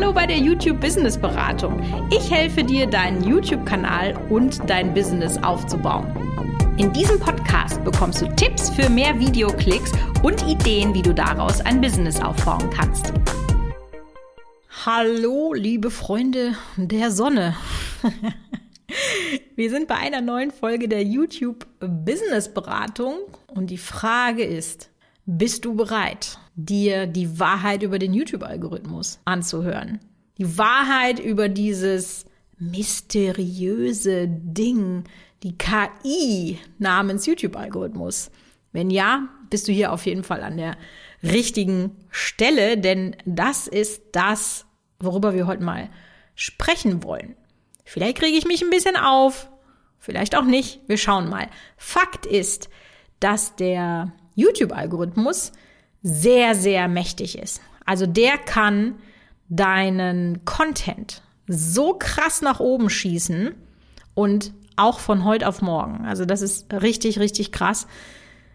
Hallo bei der YouTube Business Beratung. Ich helfe dir, deinen YouTube-Kanal und dein Business aufzubauen. In diesem Podcast bekommst du Tipps für mehr Videoklicks und Ideen, wie du daraus ein Business aufbauen kannst. Hallo, liebe Freunde der Sonne. Wir sind bei einer neuen Folge der YouTube Business Beratung und die Frage ist, bist du bereit, dir die Wahrheit über den YouTube-Algorithmus anzuhören? Die Wahrheit über dieses mysteriöse Ding, die KI namens YouTube-Algorithmus. Wenn ja, bist du hier auf jeden Fall an der richtigen Stelle, denn das ist das, worüber wir heute mal sprechen wollen. Vielleicht kriege ich mich ein bisschen auf, vielleicht auch nicht. Wir schauen mal. Fakt ist, dass der YouTube-Algorithmus sehr, sehr mächtig ist. Also der kann deinen Content so krass nach oben schießen und auch von heute auf morgen. Also das ist richtig, richtig krass.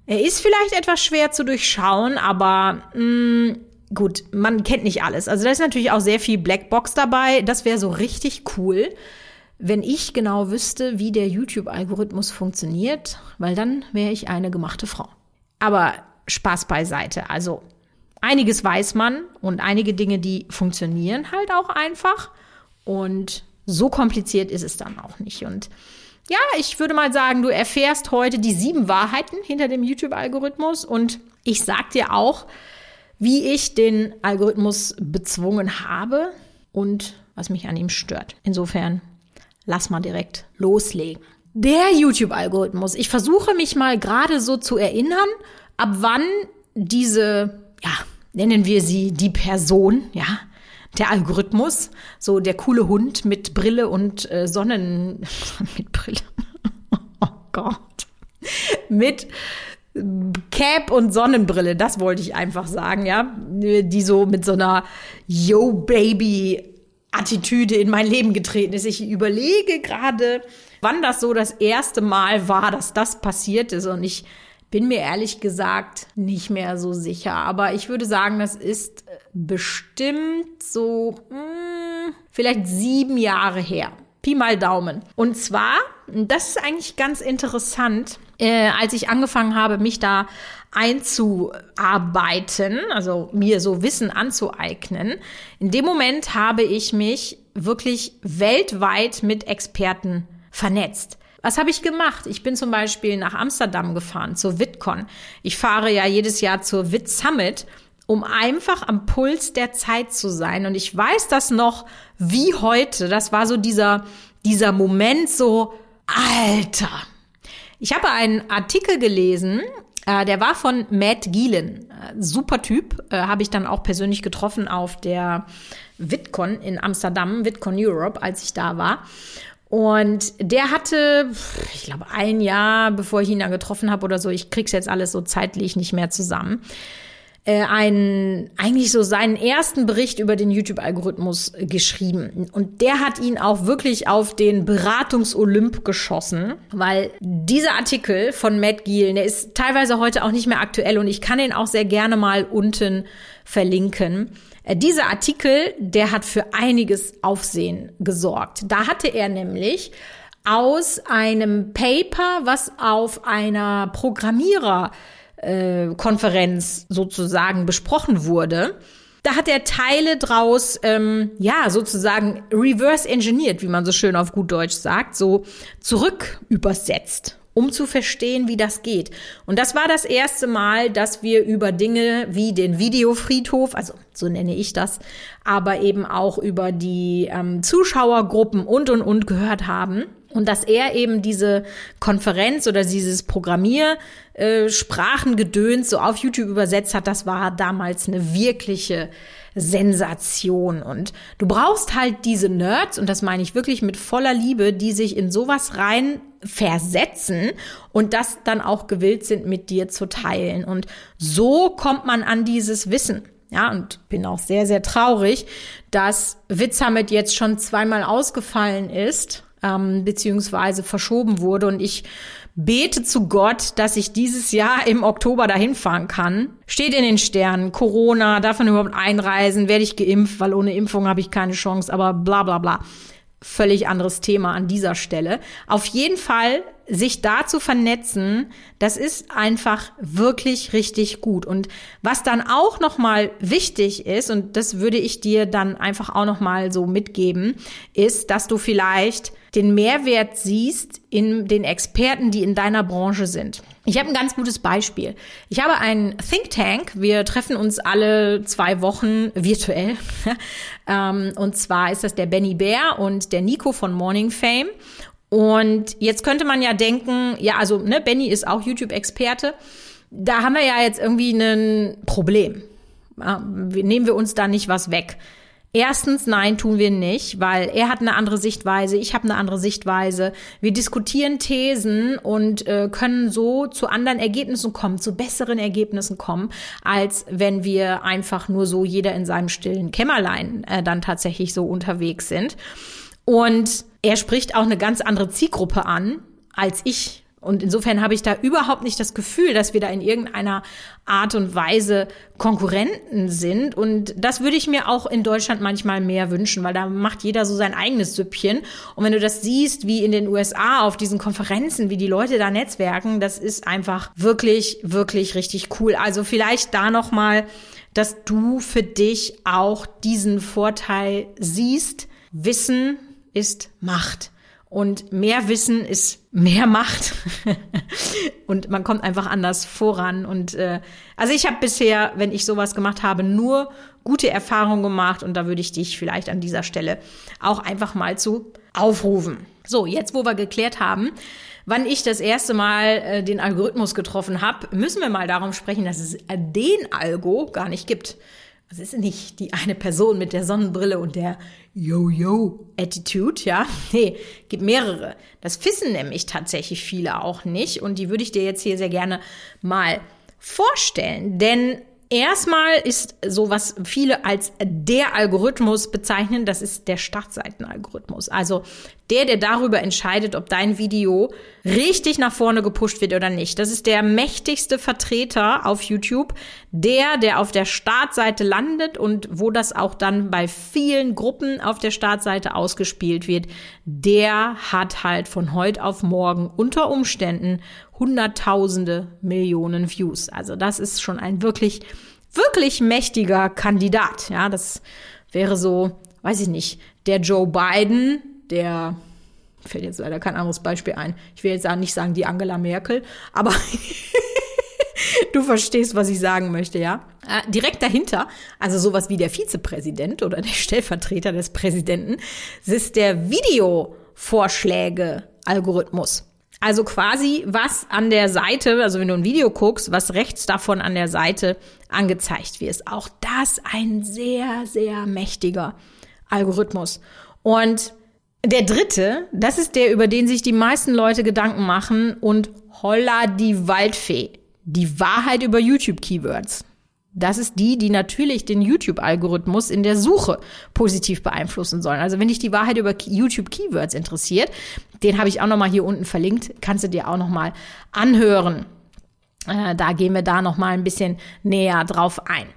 Er ist vielleicht etwas schwer zu durchschauen, aber mh, mm, gut, man kennt nicht alles. Also da ist natürlich auch sehr viel Blackbox dabei. Das wäre so richtig cool, wenn ich genau wüsste, wie der YouTube-Algorithmus funktioniert, weil dann wäre ich eine gemachte Frau. Aber Spaß beiseite. Also einiges weiß man und einige Dinge, die funktionieren halt auch einfach. Und so kompliziert ist es dann auch nicht. Und ja, ich würde mal sagen, du erfährst heute die sieben Wahrheiten hinter dem YouTube-Algorithmus. Und ich sag dir auch, wie ich den Algorithmus bezwungen habe und was mich an ihm stört. Insofern, lass mal direkt loslegen. Der YouTube-Algorithmus. Ich versuche mich mal gerade so zu erinnern, ab wann diese, ja, nennen wir sie die Person, ja, der Algorithmus, so der coole Hund mit Brille und äh, Sonnen, mit Brille, oh Gott, mit Cap und Sonnenbrille, das wollte ich einfach sagen, ja, die so mit so einer Yo Baby Attitüde in mein Leben getreten ist. Ich überlege gerade, wann das so das erste Mal war, dass das passiert ist. Und ich bin mir ehrlich gesagt nicht mehr so sicher. Aber ich würde sagen, das ist bestimmt so mh, hm, vielleicht sieben Jahre her. Pi mal Daumen. Und zwar, das ist eigentlich ganz interessant, äh, als ich angefangen habe, mich da einzuarbeiten, also mir so Wissen anzueignen. In dem Moment habe ich mich wirklich weltweit mit Experten vernetzt. Was habe ich gemacht? Ich bin zum Beispiel nach Amsterdam gefahren, zur VidCon. Ich fahre ja jedes Jahr zur Vid Summit, um einfach am Puls der Zeit zu sein. Und ich weiß das noch wie heute. Das war so dieser, dieser Moment so, Alter. Ich habe einen Artikel gelesen, äh, der war von Matt Gielen. Äh, super Typ, äh, habe ich dann auch persönlich getroffen auf der VidCon in Amsterdam, VidCon Europe, als ich da war. Und der hatte, ich glaube, ein Jahr, bevor ich ihn dann getroffen habe oder so, ich krieg's jetzt alles so zeitlich nicht mehr zusammen, äh, einen, eigentlich so seinen ersten Bericht über den YouTube-Algorithmus geschrieben. Und der hat ihn auch wirklich auf den Beratungsolymp geschossen, weil dieser Artikel von Matt Giel, der ist teilweise heute auch nicht mehr aktuell und ich kann ihn auch sehr gerne mal unten verlinken. Äh, dieser Artikel, der hat für einiges Aufsehen gesorgt. Da hatte er nämlich aus einem Paper, was auf einer Programmierer äh, Konferenz sozusagen besprochen wurde, da hat er Teile draus, ähm, ja, sozusagen reverse engineert, wie man so schön auf gut Deutsch sagt, so zurück übersetzt, um zu verstehen, wie das geht. Und das war das erste Mal, dass wir über Dinge wie den Videofriedhof, also so nenne ich das, aber eben auch über die ähm, Zuschauergruppen und und und gehört haben. Und dass er eben diese Konferenz oder dieses Programmiersprachengedöns äh, so auf YouTube übersetzt hat, das war damals eine wirkliche Sensation. Und du brauchst halt diese Nerds, und das meine ich wirklich mit voller Liebe, die sich in sowas rein versetzen und das dann auch gewillt sind, mit dir zu teilen. Und so kommt man an dieses Wissen. Ja, und bin auch sehr, sehr traurig, dass Witzhamit jetzt schon zweimal ausgefallen ist ähm, beziehungsweise verschoben wurde. Und ich bete zu Gott, dass ich dieses Jahr im Oktober dahin fahren kann. Steht in den Sternen, Corona, darf man überhaupt einreisen, werde ich geimpft, weil ohne Impfung habe ich keine Chance, aber bla bla bla völlig anderes Thema an dieser Stelle. Auf jeden Fall sich da zu vernetzen, das ist einfach wirklich richtig gut. Und was dann auch noch mal wichtig ist und das würde ich dir dann einfach auch noch mal so mitgeben, ist, dass du vielleicht den Mehrwert siehst in den Experten, die in deiner Branche sind. Ich habe ein ganz gutes Beispiel. Ich habe einen Think Tank. Wir treffen uns alle zwei Wochen virtuell. Ähm, und zwar ist das der Benny Bär und der Nico von Morning Fame. Und jetzt könnte man ja denken, ja, also ne, Benny ist auch YouTube-Experte. Da haben wir ja jetzt irgendwie ein Problem. Nehmen wir uns da nicht was weg. Erstens, nein, tun wir nicht, weil er hat eine andere Sichtweise, ich habe eine andere Sichtweise. Wir diskutieren Thesen und äh, können so zu anderen Ergebnissen kommen, zu besseren Ergebnissen kommen, als wenn wir einfach nur so jeder in seinem stillen Kämmerlein äh, dann tatsächlich so unterwegs sind. Und er spricht auch eine ganz andere Zielgruppe an als ich. Und insofern habe ich da überhaupt nicht das Gefühl, dass wir da in irgendeiner Art und Weise Konkurrenten sind. Und das würde ich mir auch in Deutschland manchmal mehr wünschen, weil da macht jeder so sein eigenes Süppchen. Und wenn du das siehst, wie in den USA auf diesen Konferenzen, wie die Leute da netzwerken, das ist einfach wirklich, wirklich richtig cool. Also vielleicht da nochmal, dass du für dich auch diesen Vorteil siehst. Wissen ist Macht. Und mehr Wissen ist mehr Macht. und man kommt einfach anders voran. Und äh, also ich habe bisher, wenn ich sowas gemacht habe, nur gute Erfahrungen gemacht. Und da würde ich dich vielleicht an dieser Stelle auch einfach mal zu aufrufen. So, jetzt wo wir geklärt haben, wann ich das erste Mal äh, den Algorithmus getroffen habe, müssen wir mal darum sprechen, dass es den Algo gar nicht gibt. Es ist nicht die eine Person mit der Sonnenbrille und der Yo-Yo-Attitude, ja. Nee, gibt mehrere. Das wissen nämlich tatsächlich viele auch nicht und die würde ich dir jetzt hier sehr gerne mal vorstellen, denn Erstmal ist so, was viele als der Algorithmus bezeichnen, das ist der Startseitenalgorithmus. Also der, der darüber entscheidet, ob dein Video richtig nach vorne gepusht wird oder nicht. Das ist der mächtigste Vertreter auf YouTube, der, der auf der Startseite landet und wo das auch dann bei vielen Gruppen auf der Startseite ausgespielt wird, der hat halt von heute auf morgen unter Umständen Hunderttausende Millionen Views. Also das ist schon ein wirklich, wirklich mächtiger Kandidat. Ja, das wäre so, weiß ich nicht, der Joe Biden, der fällt jetzt leider kein anderes Beispiel ein. Ich will jetzt nicht sagen die Angela Merkel, aber du verstehst, was ich sagen möchte, ja? Äh, direkt dahinter, also sowas wie der Vizepräsident oder der Stellvertreter des Präsidenten, ist der Videovorschläge-Algorithmus. Also quasi, was an der Seite, also wenn du ein Video guckst, was rechts davon an der Seite angezeigt wird. Auch das ein sehr, sehr mächtiger Algorithmus. Und der dritte, das ist der, über den sich die meisten Leute Gedanken machen und holla die Waldfee. Die Wahrheit über YouTube-Keywords. Das ist die, die natürlich den YouTube-Algorithmus in der Suche positiv beeinflussen sollen. Also wenn dich die Wahrheit über YouTube-Keywords interessiert, den habe ich auch noch mal hier unten verlinkt, kannst du dir auch noch mal anhören. Äh, da gehen wir da noch mal ein bisschen näher drauf ein.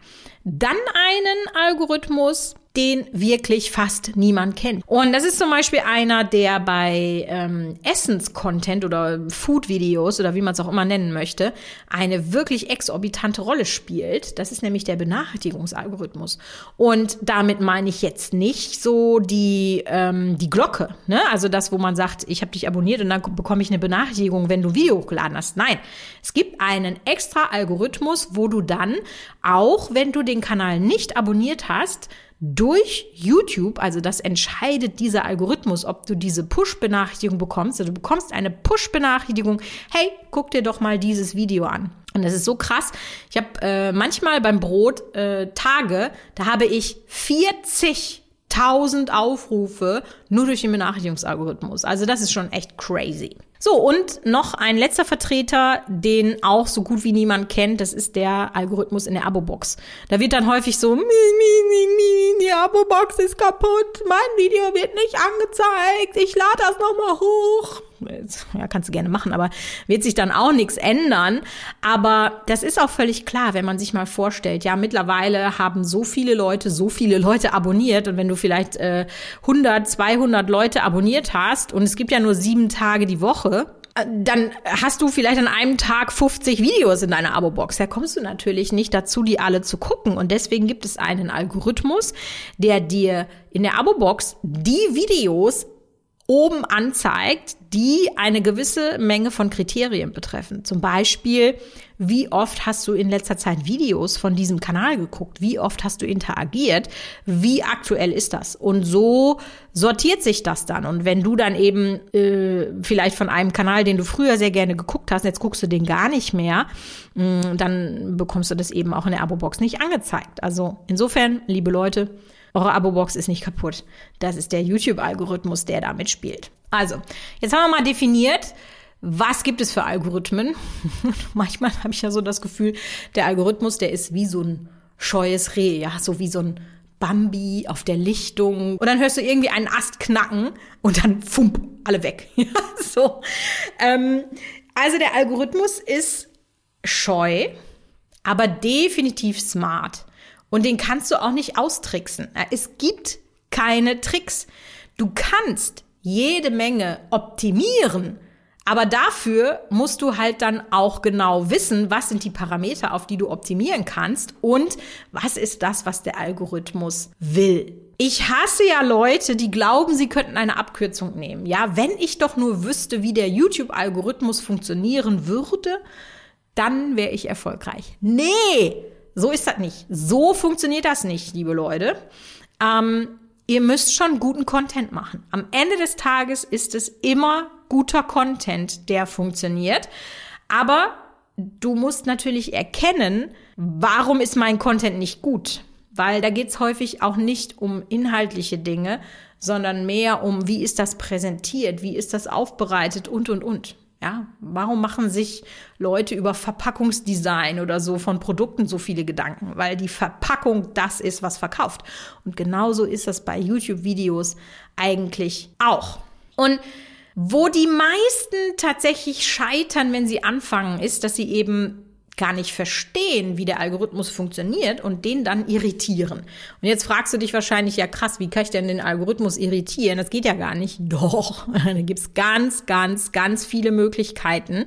Dann einen Algorithmus, den wirklich fast niemand kennt. Und das ist zum Beispiel einer, der bei ähm, Essens-Content oder Food-Videos oder wie man es auch immer nennen möchte, eine wirklich exorbitante Rolle spielt. Das ist nämlich der Benachrichtigungsalgorithmus. Und damit meine ich jetzt nicht so die, ähm, die Glocke, ne? also das, wo man sagt, ich habe dich abonniert und dann bekomme ich eine Benachrichtigung, wenn du Video hochgeladen hast. Nein, es gibt einen extra Algorithmus, wo du dann, auch wenn du den Kanal nicht abonniert hast, durch YouTube, also das entscheidet dieser Algorithmus, ob du diese Push-Benachrichtigung bekommst. Also du bekommst eine Push-Benachrichtigung, hey, guck dir doch mal dieses Video an. Und das ist so krass. Ich habe äh, manchmal beim Brot äh, Tage, da habe ich 40.000 Aufrufe nur durch den Benachrichtigungsalgorithmus. Also das ist schon echt crazy. So, und noch ein letzter Vertreter, den auch so gut wie niemand kennt, das ist der Algorithmus in der Abo-Box. Da wird dann häufig so, mi, mi, mi, mi, die Abo-Box ist kaputt, mein Video wird nicht angezeigt, ich lade das nochmal hoch. Ja, kannst du gerne machen, aber wird sich dann auch nichts ändern. Aber das ist auch völlig klar, wenn man sich mal vorstellt, ja, mittlerweile haben so viele Leute, so viele Leute abonniert und wenn du vielleicht äh, 100, 200 Leute abonniert hast und es gibt ja nur sieben Tage die Woche, dann hast du vielleicht an einem Tag 50 Videos in deiner Abo-Box. Da kommst du natürlich nicht dazu, die alle zu gucken. Und deswegen gibt es einen Algorithmus, der dir in der Abo-Box die Videos oben anzeigt, die eine gewisse Menge von Kriterien betreffen. Zum Beispiel, wie oft hast du in letzter Zeit Videos von diesem Kanal geguckt? Wie oft hast du interagiert? Wie aktuell ist das? Und so sortiert sich das dann. Und wenn du dann eben äh, vielleicht von einem Kanal, den du früher sehr gerne geguckt hast, jetzt guckst du den gar nicht mehr, mh, mm, dann bekommst du das eben auch in der Abo-Box nicht angezeigt. Also insofern, liebe Leute, eure Abo-Box ist nicht kaputt. Das ist der YouTube-Algorithmus, der damit spielt. Also, jetzt haben wir mal definiert, was gibt es für Algorithmen? Manchmal habe ich ja so das Gefühl, der Algorithmus, der ist wie so ein scheues Reh, ja, so wie so ein Bambi auf der Lichtung. Und dann hörst du irgendwie einen Ast knacken und dann fump, alle weg. So. Ähm, also der Algorithmus ist scheu, aber definitiv smart. Und den kannst du auch nicht austricksen. Es gibt keine Tricks. Du kannst jede Menge optimieren, aber dafür musst du halt dann auch genau wissen, was sind die Parameter, auf die du optimieren kannst und was ist das, was der Algorithmus will. Ich hasse ja Leute, die glauben, sie könnten eine Abkürzung nehmen. Ja, wenn ich doch nur wüsste, wie der YouTube-Algorithmus funktionieren würde, dann wäre ich erfolgreich. Nee, so ist das nicht. So funktioniert das nicht, liebe Leute. Ähm, ihr müsst schon guten Content machen. Am Ende des Tages ist es immer guter Content, der funktioniert. Aber du musst natürlich erkennen, warum ist mein Content nicht gut? Weil da geht's häufig auch nicht um inhaltliche Dinge, sondern mehr um, wie ist das präsentiert, wie ist das aufbereitet und, und, und. Ja, warum machen sich Leute über Verpackungsdesign oder so von Produkten so viele Gedanken? Weil die Verpackung das ist, was verkauft. Und genauso ist das bei YouTube-Videos eigentlich auch. Und wo die meisten tatsächlich scheitern, wenn sie anfangen, ist, dass sie eben gar nicht verstehen, wie der Algorithmus funktioniert und den dann irritieren. Und jetzt fragst du dich wahrscheinlich, ja krass, wie kann ich denn den Algorithmus irritieren? Das geht ja gar nicht. Doch, da gibt's ganz, ganz, ganz viele Möglichkeiten.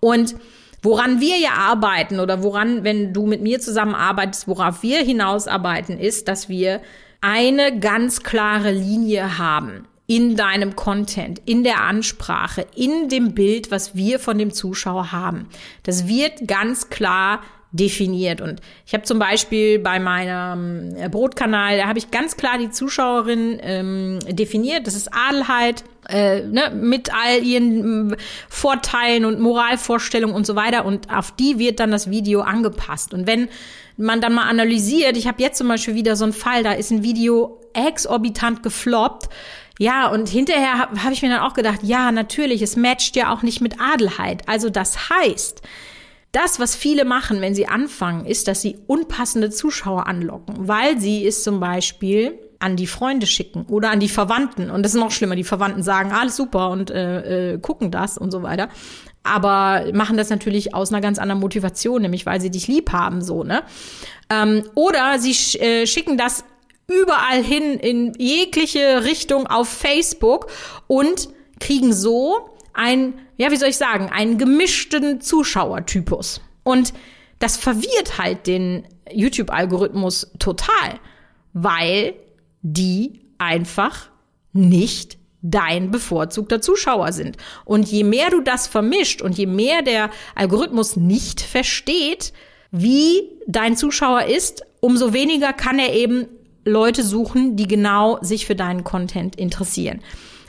Und Woran wir ja arbeiten oder woran, wenn du mit mir zusammenarbeitest, worauf wir hinausarbeiten, ist, dass wir eine ganz klare Linie haben in deinem Content, in der Ansprache, in dem Bild, was wir von dem Zuschauer haben. Das wird ganz klar definiert. Und ich habe zum Beispiel bei meinem äh, Brotkanal, da habe ich ganz klar die Zuschauerin ähm, definiert. Das ist Adelheid äh, ne, mit all ihren äh, Vorteilen und Moralvorstellungen und so weiter. Und auf die wird dann das Video angepasst. Und wenn man dann mal analysiert, ich habe jetzt zum Beispiel wieder so einen Fall, da ist ein Video exorbitant gefloppt ja, und hinterher habe hab ich mir dann auch gedacht, ja, natürlich, es matcht ja auch nicht mit Adelheid. Also das heißt, das, was viele machen, wenn sie anfangen, ist, dass sie unpassende Zuschauer anlocken, weil sie es zum Beispiel an die Freunde schicken oder an die Verwandten. Und das ist noch schlimmer. Die Verwandten sagen, alles super und äh, äh, gucken das und so weiter. Aber machen das natürlich aus einer ganz anderen Motivation, nämlich weil sie dich lieb haben, so, ne? Ähm, oder sie sch äh, schicken das überall hin in jegliche Richtung auf Facebook und kriegen so ein, ja, wie soll ich sagen, einen gemischten Zuschauertypus. Und das verwirrt halt den YouTube-Algorithmus total, weil die einfach nicht dein bevorzugter Zuschauer sind. Und je mehr du das vermischt und je mehr der Algorithmus nicht versteht, wie dein Zuschauer ist, umso weniger kann er eben Leute suchen, die genau sich für deinen Content interessieren.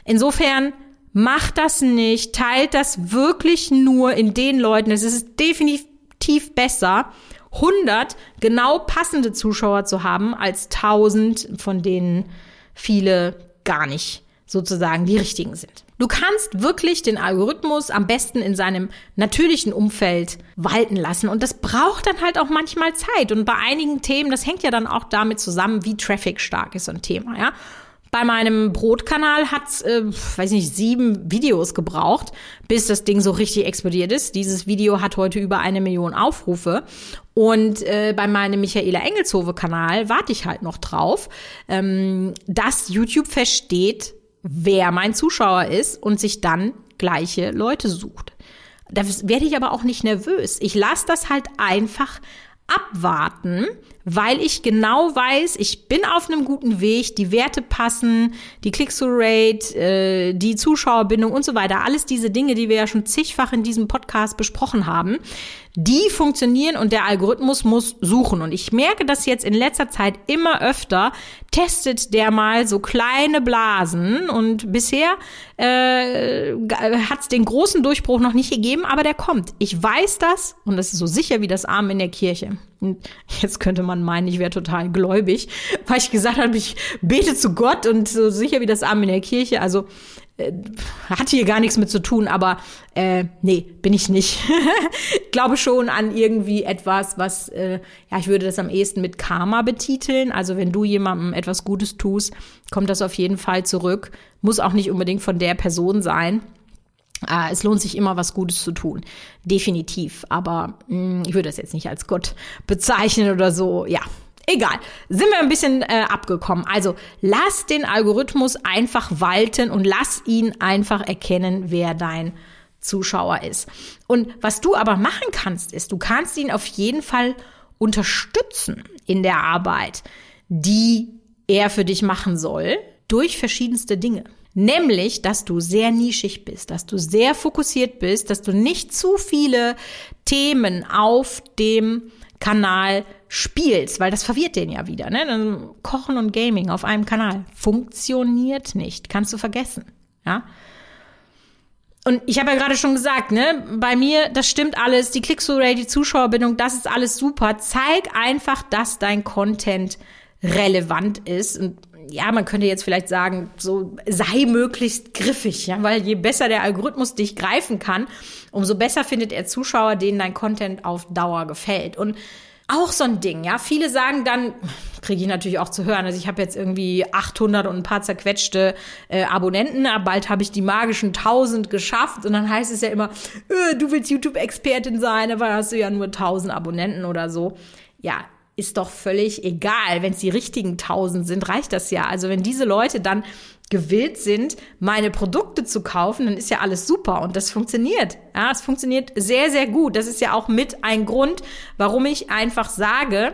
Insofern macht das nicht, teilt das wirklich nur in den Leuten. Es ist definitiv besser, 100 genau passende Zuschauer zu haben, als 1000, von denen viele gar nicht sozusagen die richtigen sind. Du kannst wirklich den Algorithmus am besten in seinem natürlichen Umfeld walten lassen. Und das braucht dann halt auch manchmal Zeit. Und bei einigen Themen, das hängt ja dann auch damit zusammen, wie Traffic stark ist so ein Thema, ja. Bei meinem Brotkanal hat's, äh, weiß nicht, sieben Videos gebraucht, bis das Ding so richtig explodiert ist. Dieses Video hat heute über eine Million Aufrufe. Und äh, bei meinem Michaela Engelshove-Kanal warte ich halt noch drauf, ähm, dass YouTube versteht, wer mein Zuschauer ist und sich dann gleiche Leute sucht. Da werde ich aber auch nicht nervös. Ich lasse das halt einfach abwarten, weil ich genau weiß, ich bin auf einem guten Weg, die Werte passen, die Click-through-Rate, äh, die Zuschauerbindung und so weiter. Alles diese Dinge, die wir ja schon zigfach in diesem Podcast besprochen haben die funktionieren und der Algorithmus muss suchen. Und ich merke das jetzt in letzter Zeit immer öfter, testet der mal so kleine Blasen und bisher äh, hat es den großen Durchbruch noch nicht gegeben, aber der kommt. Ich weiß das und das ist so sicher wie das Arm in der Kirche. Jetzt könnte man meinen, ich wäre total gläubig, weil ich gesagt habe, ich bete zu Gott und so sicher wie das Arm in der Kirche. Also äh, hat hier gar nichts mit zu tun, aber äh, nee, bin ich nicht. Glaube schon an irgendwie etwas, was, äh, ja, ich würde das am ehesten mit Karma betiteln. Also wenn du jemandem etwas Gutes tust, kommt das auf jeden Fall zurück. Muss auch nicht unbedingt von der Person sein. Äh, es lohnt sich immer, was Gutes zu tun. Definitiv. Aber mh, hm, ich würde das jetzt nicht als Gott bezeichnen oder so. Ja, Egal, sind wir ein bisschen äh, abgekommen. Also lass den Algorithmus einfach walten und lass ihn einfach erkennen, wer dein Zuschauer ist. Und was du aber machen kannst, ist, du kannst ihn auf jeden Fall unterstützen in der Arbeit, die er für dich machen soll, durch verschiedenste Dinge. Nämlich, dass du sehr nischig bist, dass du sehr fokussiert bist, dass du nicht zu viele Themen auf dem Kanal spielst, weil das verwirrt den ja wieder. Ne? Kochen und Gaming auf einem Kanal funktioniert nicht, kannst du vergessen. Ja. Und ich habe ja gerade schon gesagt, ne, bei mir, das stimmt alles, die Click-Through-Rate, die Zuschauerbindung, das ist alles super. Zeig einfach, dass dein Content relevant ist. Und ja, man könnte jetzt vielleicht sagen, so sei möglichst griffig, ja, weil je besser der Algorithmus dich greifen kann, umso besser findet er Zuschauer, denen dein Content auf Dauer gefällt. Und auch so ein Ding, ja. Viele sagen dann, kriege ich natürlich auch zu hören, also ich habe jetzt irgendwie 800 und ein paar zerquetschte äh, Abonnenten, aber bald habe ich die magischen 1000 geschafft und dann heißt es ja immer, äh, du willst YouTube-Expertin sein, aber hast du ja nur 1000 Abonnenten oder so. Ja, ist doch völlig egal. Wenn es die richtigen 1000 sind, reicht das ja. Also wenn diese Leute dann gewillt sind, meine Produkte zu kaufen, dann ist ja alles super und das funktioniert. Ja, es funktioniert sehr, sehr gut. Das ist ja auch mit ein Grund, warum ich einfach sage,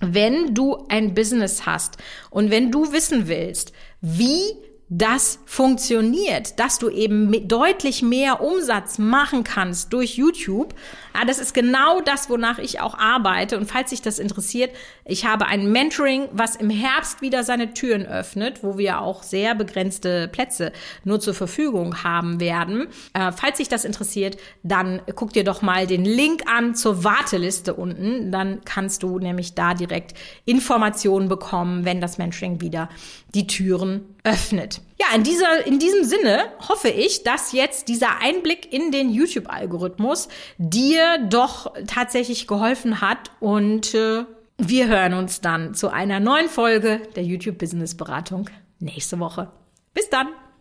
wenn du ein Business hast und wenn du wissen willst, wie das funktioniert, dass du eben deutlich mehr Umsatz machen kannst durch YouTube. Ja, das ist genau das, wonach ich auch arbeite. Und falls sich das interessiert, ich habe ein Mentoring, was im Herbst wieder seine Türen öffnet, wo wir auch sehr begrenzte Plätze nur zur Verfügung haben werden. Äh, falls sich das interessiert, dann guck dir doch mal den Link an zur Warteliste unten. Dann kannst du nämlich da direkt Informationen bekommen, wenn das Mentoring wieder die Türen öffnet. Ja, in, dieser, in diesem Sinne hoffe ich, dass jetzt dieser Einblick in den YouTube-Algorithmus dir doch tatsächlich geholfen hat und äh, wir hören uns dann zu einer neuen Folge der YouTube Business Beratung nächste Woche. Bis dann!